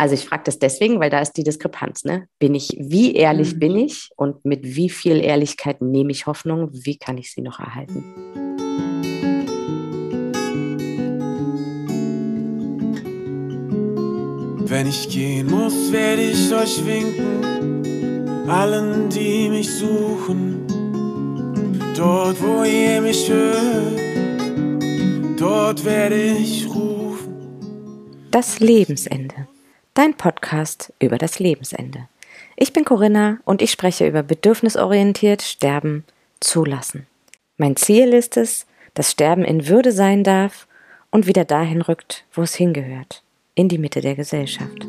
Also ich frage das deswegen, weil da ist die Diskrepanz. Ne? Bin ich, wie ehrlich mhm. bin ich und mit wie viel Ehrlichkeit nehme ich Hoffnung? Wie kann ich sie noch erhalten? Wenn ich gehen muss, werde ich euch winken, allen, die mich suchen. Dort, wo ihr mich hört, dort werde ich rufen. Das Lebensende dein Podcast über das Lebensende. Ich bin Corinna und ich spreche über bedürfnisorientiert Sterben zulassen. Mein Ziel ist es, dass Sterben in Würde sein darf und wieder dahin rückt, wo es hingehört, in die Mitte der Gesellschaft.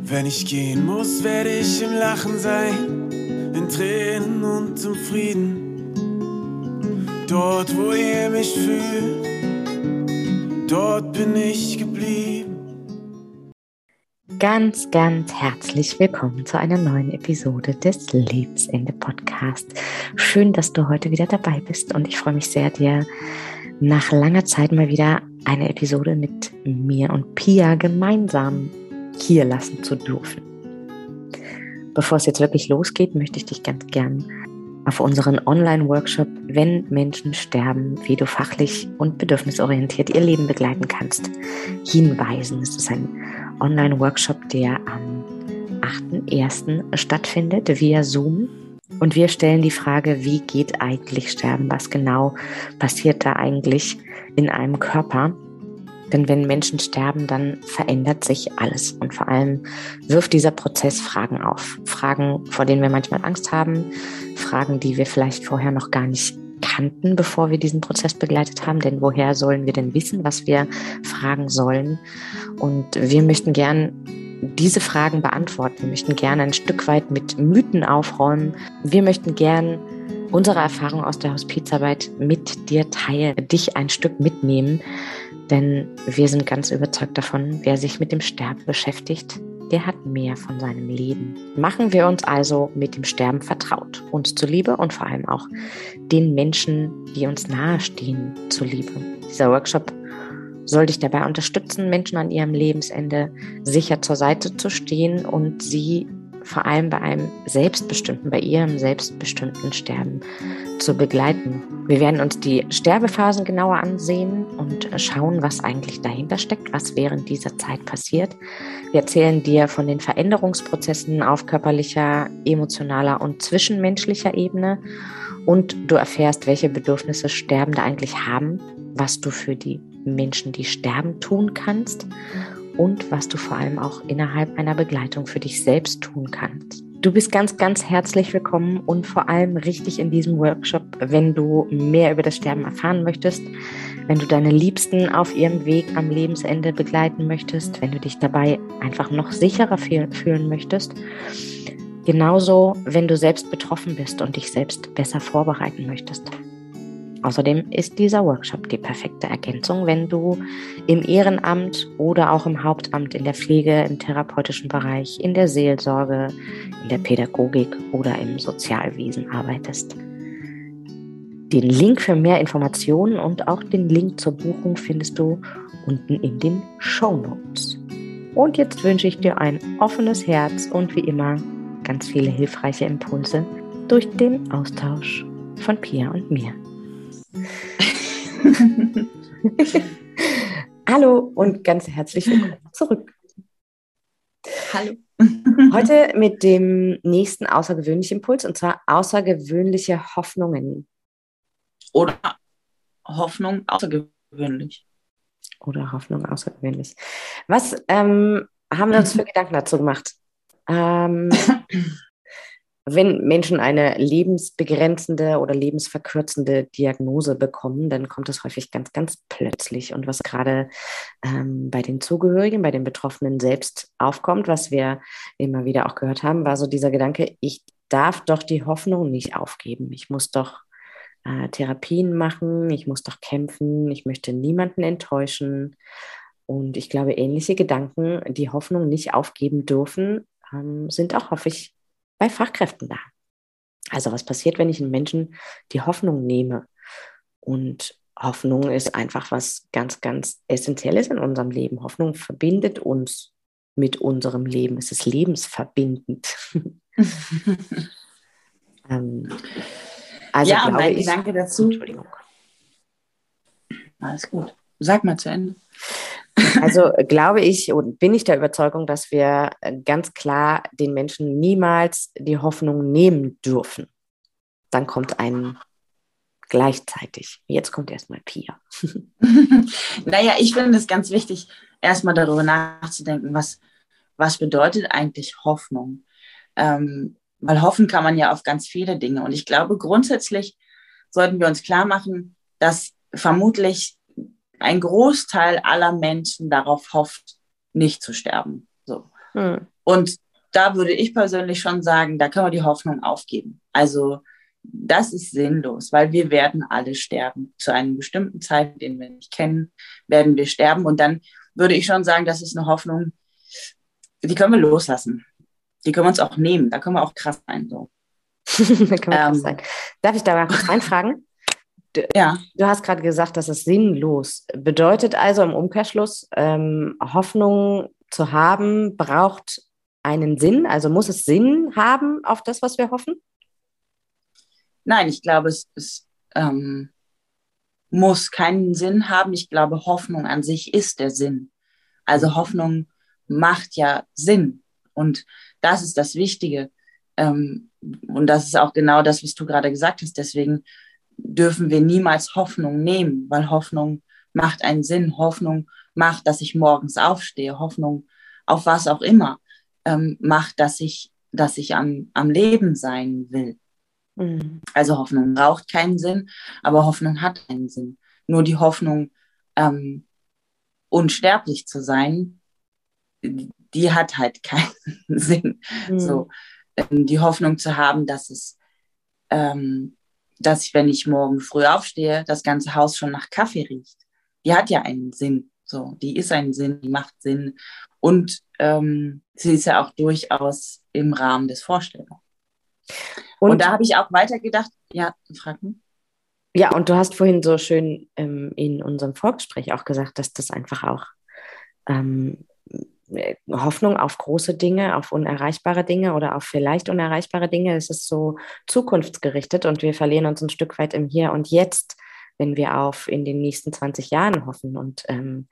Wenn ich gehen muss, werde ich im Lachen sein, in Tränen und im Frieden. Dort, wo ihr mich fühlt, dort bin ich geblieben. Ganz, ganz herzlich willkommen zu einer neuen Episode des Lebensende Podcast. Schön, dass du heute wieder dabei bist und ich freue mich sehr, dir nach langer Zeit mal wieder eine Episode mit mir und Pia gemeinsam hier lassen zu dürfen. Bevor es jetzt wirklich losgeht, möchte ich dich ganz gern auf unseren Online-Workshop Wenn Menschen sterben, wie du fachlich und bedürfnisorientiert ihr Leben begleiten kannst, hinweisen. Es ist ein Online-Workshop, der am 8.1. stattfindet via Zoom. Und wir stellen die Frage, wie geht eigentlich Sterben? Was genau passiert da eigentlich in einem Körper? Denn wenn Menschen sterben, dann verändert sich alles. Und vor allem wirft dieser Prozess Fragen auf. Fragen, vor denen wir manchmal Angst haben. Fragen, die wir vielleicht vorher noch gar nicht kannten, bevor wir diesen Prozess begleitet haben. Denn woher sollen wir denn wissen, was wir fragen sollen? Und wir möchten gern diese Fragen beantworten. Wir möchten gerne ein Stück weit mit Mythen aufräumen. Wir möchten gern unsere Erfahrung aus der Hospizarbeit mit dir teilen, dich ein Stück mitnehmen. Denn wir sind ganz überzeugt davon, wer sich mit dem Sterben beschäftigt, der hat mehr von seinem Leben. Machen wir uns also mit dem Sterben vertraut, uns zuliebe und vor allem auch den Menschen, die uns nahestehen, zuliebe. Dieser Workshop soll dich dabei unterstützen, Menschen an ihrem Lebensende sicher zur Seite zu stehen und sie vor allem bei einem selbstbestimmten, bei ihrem selbstbestimmten Sterben zu begleiten. Wir werden uns die Sterbephasen genauer ansehen und schauen, was eigentlich dahinter steckt, was während dieser Zeit passiert. Wir erzählen dir von den Veränderungsprozessen auf körperlicher, emotionaler und zwischenmenschlicher Ebene und du erfährst, welche Bedürfnisse Sterbende eigentlich haben, was du für die Menschen, die sterben, tun kannst und was du vor allem auch innerhalb einer Begleitung für dich selbst tun kannst. Du bist ganz, ganz herzlich willkommen und vor allem richtig in diesem Workshop, wenn du mehr über das Sterben erfahren möchtest, wenn du deine Liebsten auf ihrem Weg am Lebensende begleiten möchtest, wenn du dich dabei einfach noch sicherer fühlen möchtest. Genauso, wenn du selbst betroffen bist und dich selbst besser vorbereiten möchtest. Außerdem ist dieser Workshop die perfekte Ergänzung, wenn du im Ehrenamt oder auch im Hauptamt in der Pflege, im therapeutischen Bereich, in der Seelsorge, in der Pädagogik oder im Sozialwesen arbeitest. Den Link für mehr Informationen und auch den Link zur Buchung findest du unten in den Show Notes. Und jetzt wünsche ich dir ein offenes Herz und wie immer ganz viele hilfreiche Impulse durch den Austausch von Pia und mir. Hallo und ganz herzlich willkommen zurück. Hallo. Heute mit dem nächsten außergewöhnlichen Impuls und zwar außergewöhnliche Hoffnungen. Oder Hoffnung außergewöhnlich. Oder Hoffnung außergewöhnlich. Was ähm, haben wir uns für Gedanken dazu gemacht? Ähm, wenn Menschen eine lebensbegrenzende oder lebensverkürzende Diagnose bekommen, dann kommt das häufig ganz, ganz plötzlich. Und was gerade ähm, bei den Zugehörigen, bei den Betroffenen selbst aufkommt, was wir immer wieder auch gehört haben, war so dieser Gedanke, ich darf doch die Hoffnung nicht aufgeben. Ich muss doch äh, Therapien machen, ich muss doch kämpfen, ich möchte niemanden enttäuschen. Und ich glaube, ähnliche Gedanken, die Hoffnung nicht aufgeben dürfen, ähm, sind auch häufig bei Fachkräften da. Also was passiert, wenn ich einen Menschen die Hoffnung nehme? Und Hoffnung ist einfach was ganz, ganz Essentielles in unserem Leben. Hoffnung verbindet uns mit unserem Leben. Es ist lebensverbindend. ähm, also ja, mein ich, Gedanke dazu. Entschuldigung. Alles gut. Sag mal zu Ende. Also glaube ich und bin ich der Überzeugung, dass wir ganz klar den Menschen niemals die Hoffnung nehmen dürfen. Dann kommt ein gleichzeitig. Jetzt kommt erstmal Pia. naja, ich finde es ganz wichtig, erstmal darüber nachzudenken, was, was bedeutet eigentlich Hoffnung? Ähm, weil hoffen kann man ja auf ganz viele Dinge. Und ich glaube, grundsätzlich sollten wir uns klar machen, dass vermutlich ein Großteil aller Menschen darauf hofft, nicht zu sterben. So. Hm. Und da würde ich persönlich schon sagen, da können wir die Hoffnung aufgeben. Also das ist sinnlos, weil wir werden alle sterben. Zu einem bestimmten Zeit, den wir nicht kennen, werden wir sterben. Und dann würde ich schon sagen, das ist eine Hoffnung, die können wir loslassen. Die können wir uns auch nehmen. Da können wir auch krass sein. So. da können wir ähm, krass sein. Darf ich da mal kurz reinfragen? Du, ja. Du hast gerade gesagt, das ist sinnlos. Bedeutet also im Umkehrschluss, ähm, Hoffnung zu haben, braucht einen Sinn? Also muss es Sinn haben auf das, was wir hoffen? Nein, ich glaube, es, es ähm, muss keinen Sinn haben. Ich glaube, Hoffnung an sich ist der Sinn. Also Hoffnung macht ja Sinn. Und das ist das Wichtige. Ähm, und das ist auch genau das, was du gerade gesagt hast. Deswegen dürfen wir niemals Hoffnung nehmen, weil Hoffnung macht einen Sinn. Hoffnung macht, dass ich morgens aufstehe. Hoffnung auf was auch immer ähm, macht, dass ich, dass ich am, am Leben sein will. Mhm. Also Hoffnung braucht keinen Sinn, aber Hoffnung hat einen Sinn. Nur die Hoffnung, ähm, unsterblich zu sein, die hat halt keinen Sinn. Mhm. So, ähm, die Hoffnung zu haben, dass es ähm, dass ich, wenn ich morgen früh aufstehe, das ganze Haus schon nach Kaffee riecht. Die hat ja einen Sinn. So, die ist ein Sinn, die macht Sinn. Und ähm, sie ist ja auch durchaus im Rahmen des Vorstellungen. Und, und da habe ich auch weitergedacht, ja, frag mich. Ja, und du hast vorhin so schön ähm, in unserem Vorgespräch auch gesagt, dass das einfach auch ähm, Hoffnung auf große Dinge, auf unerreichbare Dinge oder auf vielleicht unerreichbare Dinge. Es ist so zukunftsgerichtet und wir verlieren uns ein Stück weit im Hier und Jetzt, wenn wir auf in den nächsten 20 Jahren hoffen. Und ähm,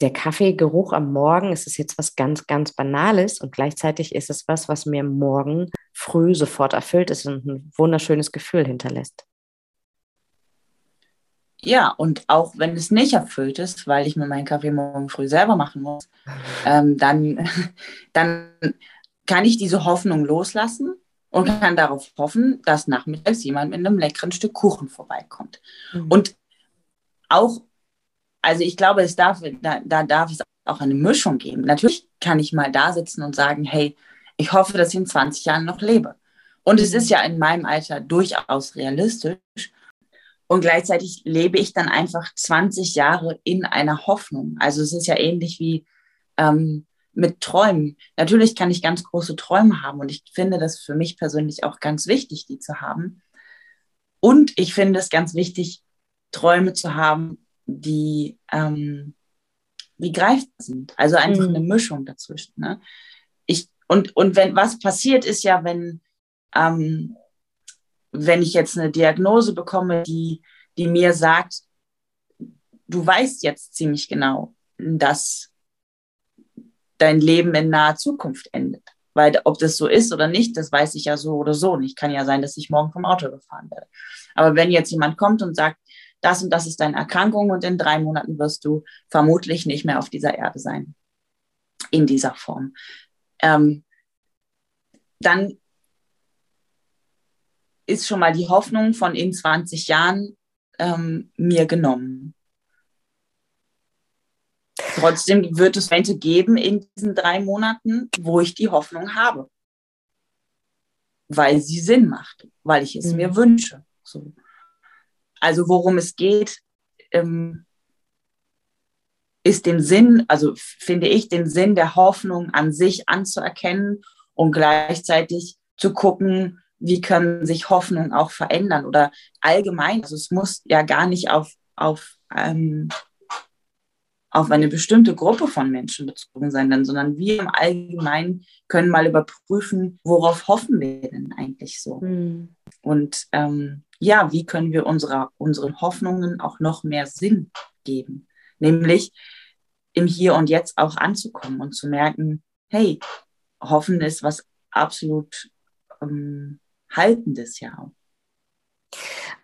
der Kaffeegeruch am Morgen ist es jetzt was ganz, ganz Banales und gleichzeitig ist es was, was mir morgen früh sofort erfüllt ist und ein wunderschönes Gefühl hinterlässt. Ja, und auch wenn es nicht erfüllt ist, weil ich mir meinen Kaffee morgen früh selber machen muss, ähm, dann, dann kann ich diese Hoffnung loslassen und kann darauf hoffen, dass nachmittags jemand mit einem leckeren Stück Kuchen vorbeikommt. Mhm. Und auch, also ich glaube, es darf, da, da darf es auch eine Mischung geben. Natürlich kann ich mal da sitzen und sagen, hey, ich hoffe, dass ich in 20 Jahren noch lebe. Und es ist ja in meinem Alter durchaus realistisch. Und gleichzeitig lebe ich dann einfach 20 Jahre in einer Hoffnung. Also es ist ja ähnlich wie ähm, mit Träumen. Natürlich kann ich ganz große Träume haben und ich finde das für mich persönlich auch ganz wichtig, die zu haben. Und ich finde es ganz wichtig, Träume zu haben, die, ähm, die greifbar sind. Also einfach mhm. eine Mischung dazwischen. Ne? Ich, und, und wenn was passiert ist ja, wenn ähm, wenn ich jetzt eine Diagnose bekomme, die, die mir sagt, du weißt jetzt ziemlich genau, dass dein Leben in naher Zukunft endet. Weil ob das so ist oder nicht, das weiß ich ja so oder so nicht. Kann ja sein, dass ich morgen vom Auto gefahren werde. Aber wenn jetzt jemand kommt und sagt, das und das ist deine Erkrankung und in drei Monaten wirst du vermutlich nicht mehr auf dieser Erde sein. In dieser Form. Ähm, dann ist schon mal die Hoffnung von in 20 Jahren ähm, mir genommen. Trotzdem wird es Momente geben in diesen drei Monaten, wo ich die Hoffnung habe. Weil sie Sinn macht, weil ich es mhm. mir wünsche. So. Also worum es geht, ähm, ist den Sinn, also finde ich, den Sinn der Hoffnung an sich anzuerkennen und gleichzeitig zu gucken, wie können sich Hoffnungen auch verändern oder allgemein. Also es muss ja gar nicht auf, auf, ähm, auf eine bestimmte Gruppe von Menschen bezogen sein, denn, sondern wir im Allgemeinen können mal überprüfen, worauf hoffen wir denn eigentlich so? Mhm. Und ähm, ja, wie können wir unserer, unseren Hoffnungen auch noch mehr Sinn geben? Nämlich im Hier und Jetzt auch anzukommen und zu merken, hey, Hoffen ist was absolut ähm, Haltendes ja auch.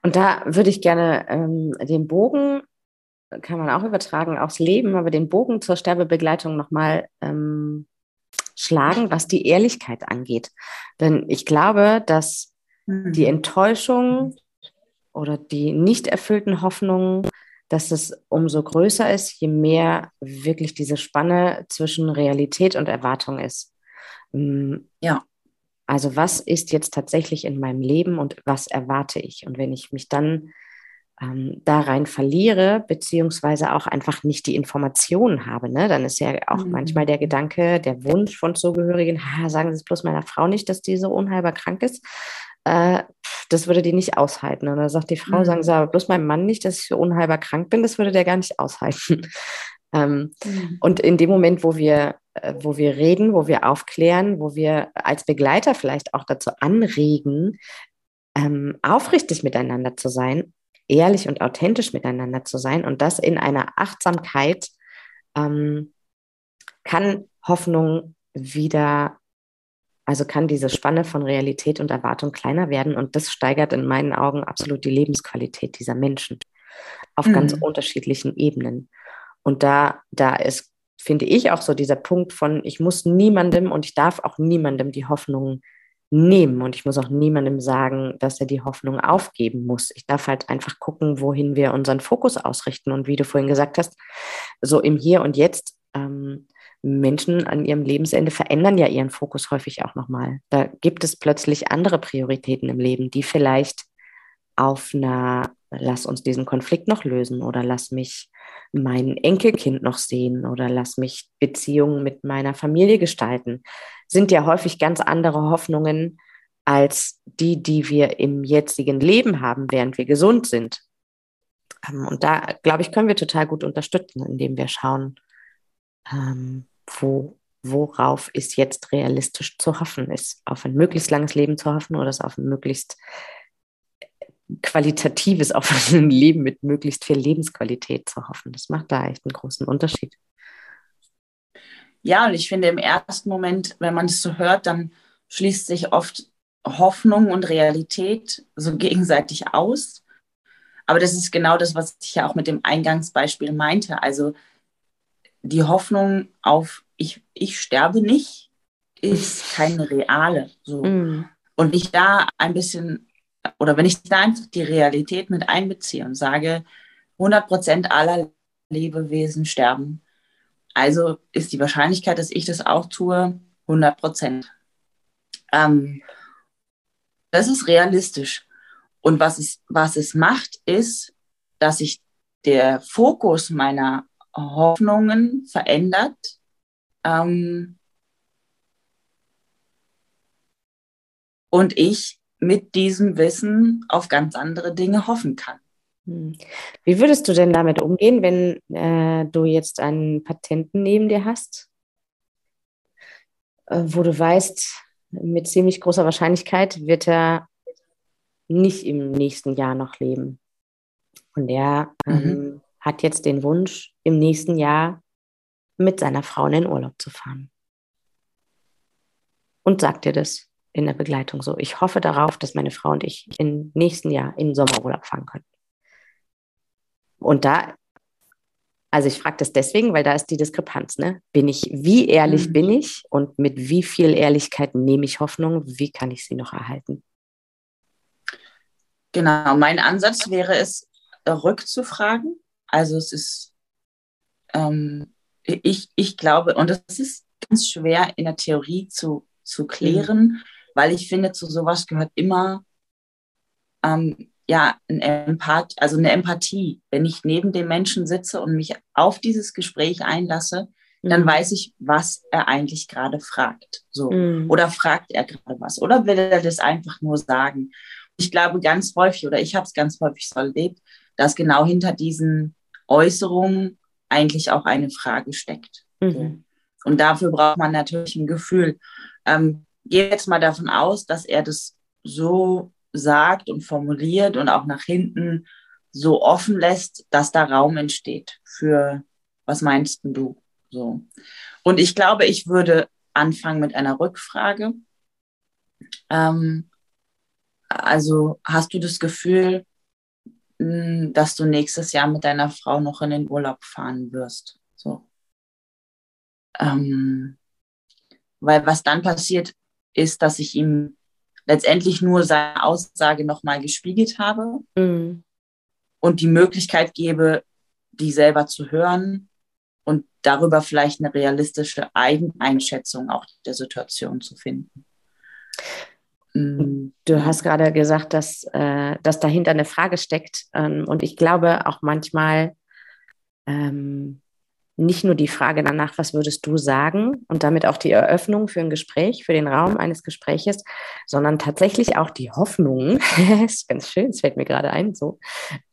Und da würde ich gerne ähm, den Bogen kann man auch übertragen aufs Leben, aber den Bogen zur Sterbebegleitung nochmal ähm, schlagen, was die Ehrlichkeit angeht. Denn ich glaube, dass mhm. die Enttäuschung oder die nicht erfüllten Hoffnungen, dass es umso größer ist, je mehr wirklich diese Spanne zwischen Realität und Erwartung ist. Ähm, ja. Also was ist jetzt tatsächlich in meinem Leben und was erwarte ich? Und wenn ich mich dann ähm, da rein verliere, beziehungsweise auch einfach nicht die Informationen habe, ne? dann ist ja auch mhm. manchmal der Gedanke, der Wunsch von Zugehörigen, sagen Sie es bloß meiner Frau nicht, dass die so unheilbar krank ist. Äh, das würde die nicht aushalten. Und dann sagt die Frau, mhm. sagen Sie aber bloß meinem Mann nicht, dass ich so unheilbar krank bin, das würde der gar nicht aushalten. Ähm, mhm. Und in dem Moment, wo wir, äh, wo wir reden, wo wir aufklären, wo wir als Begleiter vielleicht auch dazu anregen, ähm, aufrichtig miteinander zu sein, ehrlich und authentisch miteinander zu sein und das in einer Achtsamkeit ähm, kann Hoffnung wieder, also kann diese Spanne von Realität und Erwartung kleiner werden und das steigert in meinen Augen absolut die Lebensqualität dieser Menschen auf mhm. ganz unterschiedlichen Ebenen. Und da, da ist, finde ich, auch so dieser Punkt von, ich muss niemandem und ich darf auch niemandem die Hoffnung nehmen. Und ich muss auch niemandem sagen, dass er die Hoffnung aufgeben muss. Ich darf halt einfach gucken, wohin wir unseren Fokus ausrichten. Und wie du vorhin gesagt hast, so im Hier und Jetzt, ähm, Menschen an ihrem Lebensende verändern ja ihren Fokus häufig auch nochmal. Da gibt es plötzlich andere Prioritäten im Leben, die vielleicht auf einer, lass uns diesen Konflikt noch lösen oder lass mich mein Enkelkind noch sehen oder lass mich Beziehungen mit meiner Familie gestalten, sind ja häufig ganz andere Hoffnungen als die, die wir im jetzigen Leben haben, während wir gesund sind. Ähm, und da, glaube ich, können wir total gut unterstützen, indem wir schauen, ähm, wo, worauf ist jetzt realistisch zu hoffen, ist auf ein möglichst langes Leben zu hoffen oder ist auf ein möglichst qualitatives, auf ein Leben mit möglichst viel Lebensqualität zu hoffen. Das macht da echt einen großen Unterschied. Ja, und ich finde im ersten Moment, wenn man es so hört, dann schließt sich oft Hoffnung und Realität so gegenseitig aus. Aber das ist genau das, was ich ja auch mit dem Eingangsbeispiel meinte. Also die Hoffnung auf ich, ich sterbe nicht ist keine reale. So. Mm. Und ich da ein bisschen oder wenn ich da einfach die Realität mit einbeziehe und sage, 100 Prozent aller Lebewesen sterben, also ist die Wahrscheinlichkeit, dass ich das auch tue, 100 Prozent. Ähm, das ist realistisch. Und was es, was es macht, ist, dass sich der Fokus meiner Hoffnungen verändert. Ähm, und ich mit diesem Wissen auf ganz andere Dinge hoffen kann. Hm. Wie würdest du denn damit umgehen, wenn äh, du jetzt einen Patenten neben dir hast, äh, wo du weißt, mit ziemlich großer Wahrscheinlichkeit wird er nicht im nächsten Jahr noch leben. Und er mhm. ähm, hat jetzt den Wunsch, im nächsten Jahr mit seiner Frau in den Urlaub zu fahren. Und sagt dir das in der Begleitung so. Ich hoffe darauf, dass meine Frau und ich im nächsten Jahr in den Sommerurlaub fahren können. Und da, also ich frage das deswegen, weil da ist die Diskrepanz. Ne? Bin ich, wie ehrlich mhm. bin ich und mit wie viel Ehrlichkeit nehme ich Hoffnung? Wie kann ich sie noch erhalten? Genau, mein Ansatz wäre es, rückzufragen. Also es ist, ähm, ich, ich glaube, und das ist ganz schwer in der Theorie zu, zu klären. Mhm weil ich finde, zu sowas gehört immer ähm, ja ein Empath, also eine Empathie. Wenn ich neben dem Menschen sitze und mich auf dieses Gespräch einlasse, mhm. dann weiß ich, was er eigentlich gerade fragt. So. Mhm. Oder fragt er gerade was? Oder will er das einfach nur sagen? Ich glaube ganz häufig, oder ich habe es ganz häufig so erlebt, dass genau hinter diesen Äußerungen eigentlich auch eine Frage steckt. Mhm. Und dafür braucht man natürlich ein Gefühl. Ähm, gehe jetzt mal davon aus, dass er das so sagt und formuliert und auch nach hinten so offen lässt, dass da Raum entsteht für, was meinst du? So. Und ich glaube, ich würde anfangen mit einer Rückfrage. Ähm, also hast du das Gefühl, hm, dass du nächstes Jahr mit deiner Frau noch in den Urlaub fahren wirst? So. Ähm, weil was dann passiert, ist, dass ich ihm letztendlich nur seine Aussage nochmal gespiegelt habe mhm. und die Möglichkeit gebe, die selber zu hören und darüber vielleicht eine realistische Eigeneinschätzung auch der Situation zu finden. Mhm. Du hast gerade gesagt, dass, äh, dass dahinter eine Frage steckt. Ähm, und ich glaube auch manchmal, ähm, nicht nur die Frage danach, was würdest du sagen und damit auch die Eröffnung für ein Gespräch, für den Raum eines Gespräches, sondern tatsächlich auch die Hoffnung, ist ganz schön, es fällt mir gerade ein, so,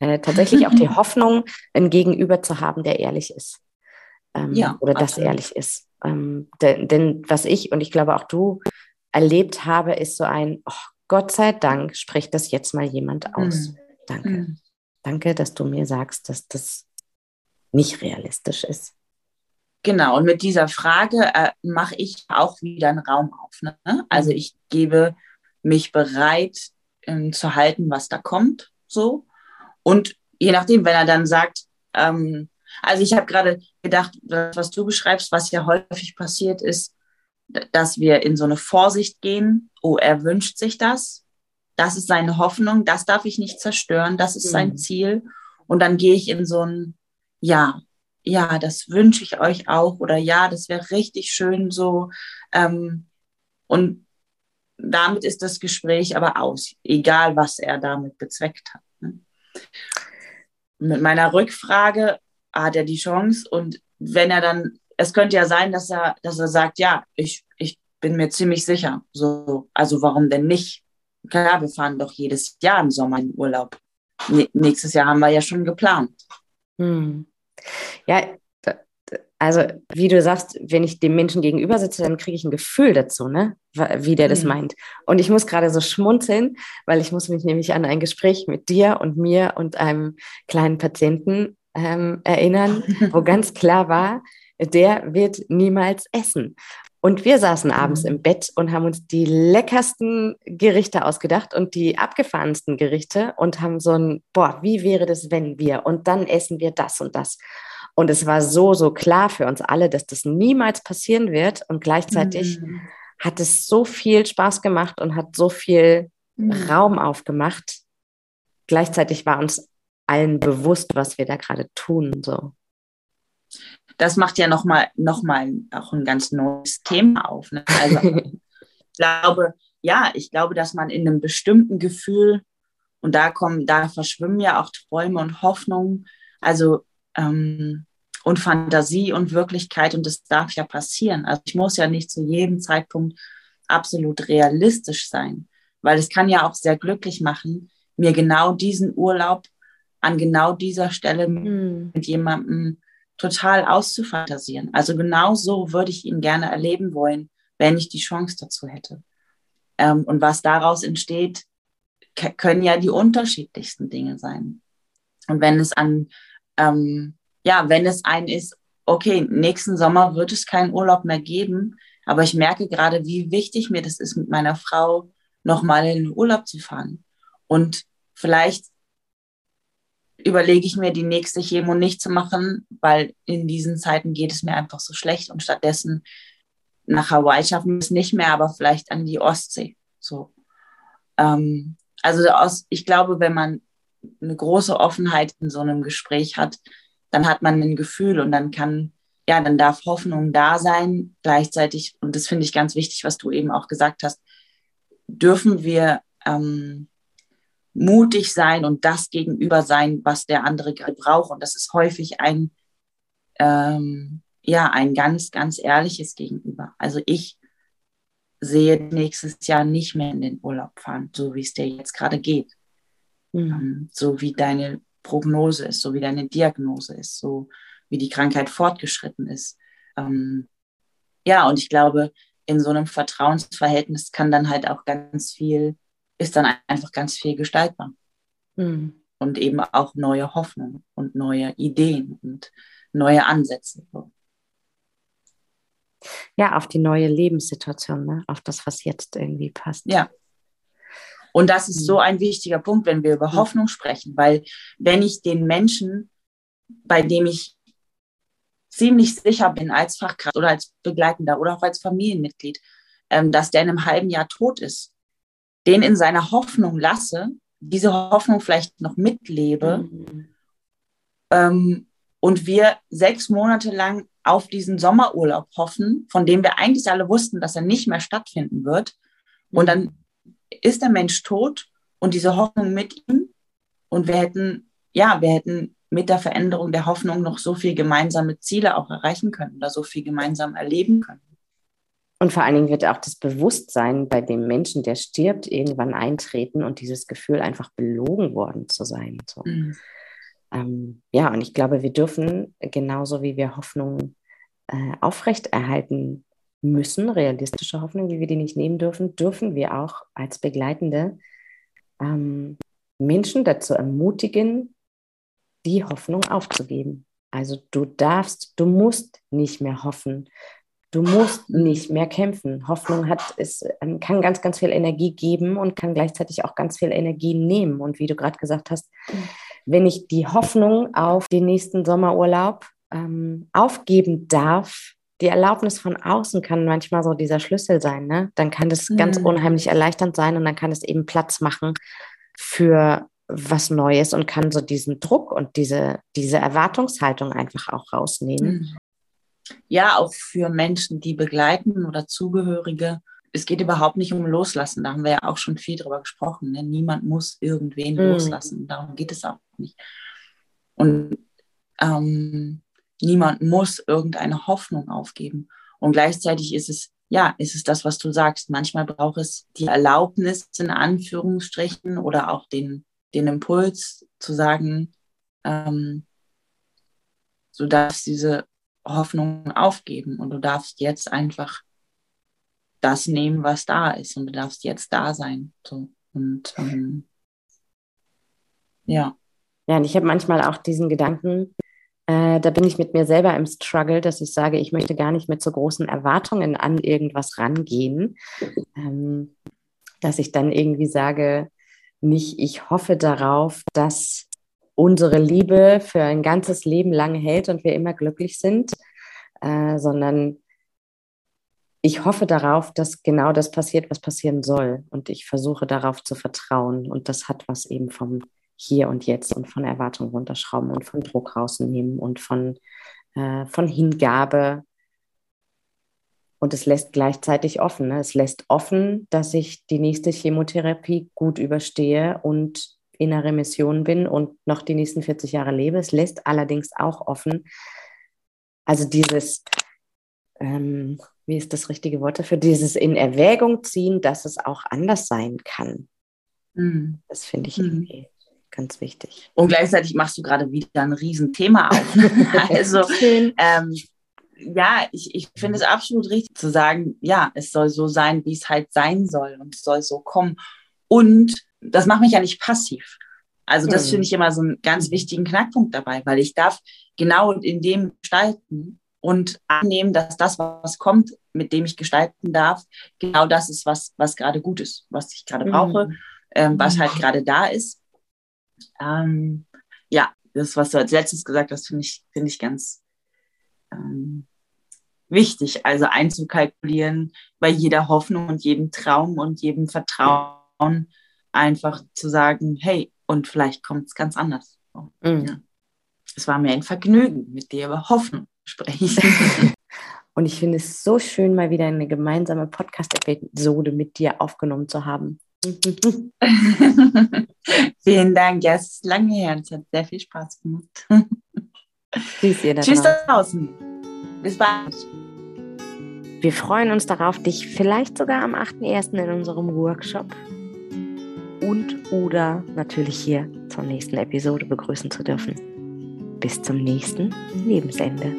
äh, tatsächlich auch die Hoffnung, ein Gegenüber zu haben, der ehrlich ist. Ähm, ja, oder das ehrlich ist. Ähm, denn, denn, was ich und ich glaube auch du erlebt habe, ist so ein, oh, Gott sei Dank spricht das jetzt mal jemand aus. Mhm. Danke. Mhm. Danke, dass du mir sagst, dass das nicht realistisch ist. Genau, und mit dieser Frage äh, mache ich auch wieder einen Raum auf. Ne? Also mhm. ich gebe mich bereit ähm, zu halten, was da kommt. So. Und je nachdem, wenn er dann sagt, ähm, also ich habe gerade gedacht, was du beschreibst, was ja häufig passiert ist, dass wir in so eine Vorsicht gehen. Oh, er wünscht sich das. Das ist seine Hoffnung. Das darf ich nicht zerstören. Das ist mhm. sein Ziel. Und dann gehe ich in so ein ja, ja, das wünsche ich euch auch oder ja, das wäre richtig schön so. Ähm, und damit ist das Gespräch aber aus, egal was er damit bezweckt hat. Ne? Mit meiner Rückfrage hat er die Chance und wenn er dann, es könnte ja sein, dass er, dass er sagt, ja, ich, ich bin mir ziemlich sicher. So, also warum denn nicht? Klar, wir fahren doch jedes Jahr im Sommer in Urlaub. nächstes Jahr haben wir ja schon geplant. Hm. Ja, also wie du sagst, wenn ich dem Menschen gegenüber sitze, dann kriege ich ein Gefühl dazu, ne? wie der das mhm. meint. Und ich muss gerade so schmunzeln, weil ich muss mich nämlich an ein Gespräch mit dir und mir und einem kleinen Patienten ähm, erinnern, wo ganz klar war, der wird niemals essen. Und wir saßen abends mhm. im Bett und haben uns die leckersten Gerichte ausgedacht und die abgefahrensten Gerichte und haben so ein, boah, wie wäre das, wenn wir? Und dann essen wir das und das. Und es war so, so klar für uns alle, dass das niemals passieren wird. Und gleichzeitig mhm. hat es so viel Spaß gemacht und hat so viel mhm. Raum aufgemacht. Gleichzeitig war uns allen bewusst, was wir da gerade tun. So das macht ja nochmal noch mal auch ein ganz neues Thema auf. Ne? Also ich glaube, ja, ich glaube, dass man in einem bestimmten Gefühl, und da kommen, da verschwimmen ja auch Träume und Hoffnungen, also ähm, und Fantasie und Wirklichkeit, und das darf ja passieren. Also ich muss ja nicht zu jedem Zeitpunkt absolut realistisch sein, weil es kann ja auch sehr glücklich machen, mir genau diesen Urlaub an genau dieser Stelle mhm. mit jemandem total auszufantasieren. Also genau so würde ich ihn gerne erleben wollen, wenn ich die Chance dazu hätte. Ähm, und was daraus entsteht, können ja die unterschiedlichsten Dinge sein. Und wenn es an, ähm, ja, wenn es ein ist, okay, nächsten Sommer wird es keinen Urlaub mehr geben, aber ich merke gerade, wie wichtig mir das ist, mit meiner Frau nochmal in den Urlaub zu fahren. Und vielleicht überlege ich mir, die nächste Chemo nicht zu machen, weil in diesen Zeiten geht es mir einfach so schlecht und stattdessen nach Hawaii schaffen wir es nicht mehr, aber vielleicht an die Ostsee. So. Ähm, also aus, ich glaube, wenn man eine große Offenheit in so einem Gespräch hat, dann hat man ein Gefühl und dann kann, ja, dann darf Hoffnung da sein. Gleichzeitig, und das finde ich ganz wichtig, was du eben auch gesagt hast, dürfen wir ähm, mutig sein und das gegenüber sein, was der andere braucht. Und das ist häufig ein, ähm, ja, ein ganz, ganz ehrliches Gegenüber. Also ich sehe nächstes Jahr nicht mehr in den Urlaub fahren, so wie es dir jetzt gerade geht. Mhm. So wie deine Prognose ist, so wie deine Diagnose ist, so wie die Krankheit fortgeschritten ist. Ähm, ja, und ich glaube, in so einem Vertrauensverhältnis kann dann halt auch ganz viel, ist dann einfach ganz viel gestaltbar. Mhm. Und eben auch neue Hoffnung und neue Ideen und neue Ansätze. Ja, auf die neue Lebenssituation, ne? auf das, was jetzt irgendwie passt. Ja. Und das ist so mhm. ein wichtiger Punkt, wenn wir über Hoffnung sprechen, weil wenn ich den Menschen, bei dem ich ziemlich sicher bin als Fachkraft oder als Begleitender oder auch als Familienmitglied, ähm, dass der in einem halben Jahr tot ist, den in seiner Hoffnung lasse, diese Hoffnung vielleicht noch mitlebe mhm. ähm, und wir sechs Monate lang auf diesen Sommerurlaub hoffen, von dem wir eigentlich alle wussten, dass er nicht mehr stattfinden wird. Und mhm. dann ist der Mensch tot und diese Hoffnung mit ihm. Und wir hätten, ja, wir hätten mit der Veränderung der Hoffnung noch so viel gemeinsame Ziele auch erreichen können oder so viel gemeinsam erleben können. Und vor allen Dingen wird auch das Bewusstsein bei dem Menschen, der stirbt, irgendwann eintreten und dieses Gefühl, einfach belogen worden zu sein. So. Mhm. Ähm, ja, und ich glaube, wir dürfen genauso wie wir Hoffnung äh, aufrechterhalten müssen, realistische Hoffnung, wie wir die nicht nehmen dürfen, dürfen wir auch als Begleitende ähm, Menschen dazu ermutigen, die Hoffnung aufzugeben. Also du darfst, du musst nicht mehr hoffen. Du musst nicht mehr kämpfen. Hoffnung hat, es ähm, kann ganz, ganz viel Energie geben und kann gleichzeitig auch ganz viel Energie nehmen. Und wie du gerade gesagt hast, wenn ich die Hoffnung auf den nächsten Sommerurlaub ähm, aufgeben darf, die Erlaubnis von außen kann manchmal so dieser Schlüssel sein. Ne? Dann kann das mhm. ganz unheimlich erleichternd sein und dann kann es eben Platz machen für was Neues und kann so diesen Druck und diese, diese Erwartungshaltung einfach auch rausnehmen. Mhm. Ja, auch für Menschen, die begleiten oder Zugehörige. Es geht überhaupt nicht um Loslassen. Da haben wir ja auch schon viel drüber gesprochen. Ne? Niemand muss irgendwen mhm. loslassen. Darum geht es auch nicht. Und ähm, niemand muss irgendeine Hoffnung aufgeben. Und gleichzeitig ist es, ja, ist es das, was du sagst. Manchmal braucht es die Erlaubnis in Anführungsstrichen oder auch den, den Impuls zu sagen, ähm, du darfst diese Hoffnung aufgeben und du darfst jetzt einfach das nehmen, was da ist und du darfst jetzt da sein. So. Und ähm, ja. Ja, und ich habe manchmal auch diesen Gedanken, äh, da bin ich mit mir selber im Struggle, dass ich sage, ich möchte gar nicht mit so großen Erwartungen an irgendwas rangehen. Ähm, dass ich dann irgendwie sage, nicht, ich hoffe darauf, dass unsere Liebe für ein ganzes Leben lang hält und wir immer glücklich sind, äh, sondern ich hoffe darauf, dass genau das passiert, was passieren soll. Und ich versuche darauf zu vertrauen. Und das hat was eben vom hier und jetzt und von Erwartungen runterschrauben und von Druck rausnehmen und von, äh, von Hingabe. Und es lässt gleichzeitig offen. Ne? Es lässt offen, dass ich die nächste Chemotherapie gut überstehe und in einer Remission bin und noch die nächsten 40 Jahre lebe. Es lässt allerdings auch offen, also dieses, ähm, wie ist das richtige Wort dafür, dieses in Erwägung ziehen, dass es auch anders sein kann. Mhm. Das finde ich mhm. irgendwie ganz wichtig. Und gleichzeitig machst du gerade wieder ein Riesenthema auf. also ähm, ja, ich, ich finde es absolut richtig zu sagen, ja, es soll so sein, wie es halt sein soll und es soll so kommen. Und das macht mich ja nicht passiv. Also das mhm. finde ich immer so einen ganz wichtigen Knackpunkt dabei, weil ich darf genau in dem gestalten und annehmen, dass das, was kommt, mit dem ich gestalten darf, genau das ist, was, was gerade gut ist, was ich gerade brauche, mhm. ähm, was halt gerade da ist. Ähm, ja, das, was du als letztes gesagt hast, finde ich, finde ich ganz ähm, wichtig. Also einzukalkulieren bei jeder Hoffnung und jedem Traum und jedem Vertrauen, einfach zu sagen, hey, und vielleicht kommt es ganz anders. Mhm. Ja. Es war mir ein Vergnügen, mit dir über Hoffnung zu sprechen. Und ich finde es so schön, mal wieder eine gemeinsame Podcast-Episode mit dir aufgenommen zu haben. Vielen Dank. Ja, es ist lange her. Es hat sehr viel Spaß gemacht. Tschüss, ihr da Tschüss da draußen. Bis bald. Wir freuen uns darauf, dich vielleicht sogar am 8.1. in unserem Workshop und oder natürlich hier zur nächsten Episode begrüßen zu dürfen. bis zum nächsten Lebensende.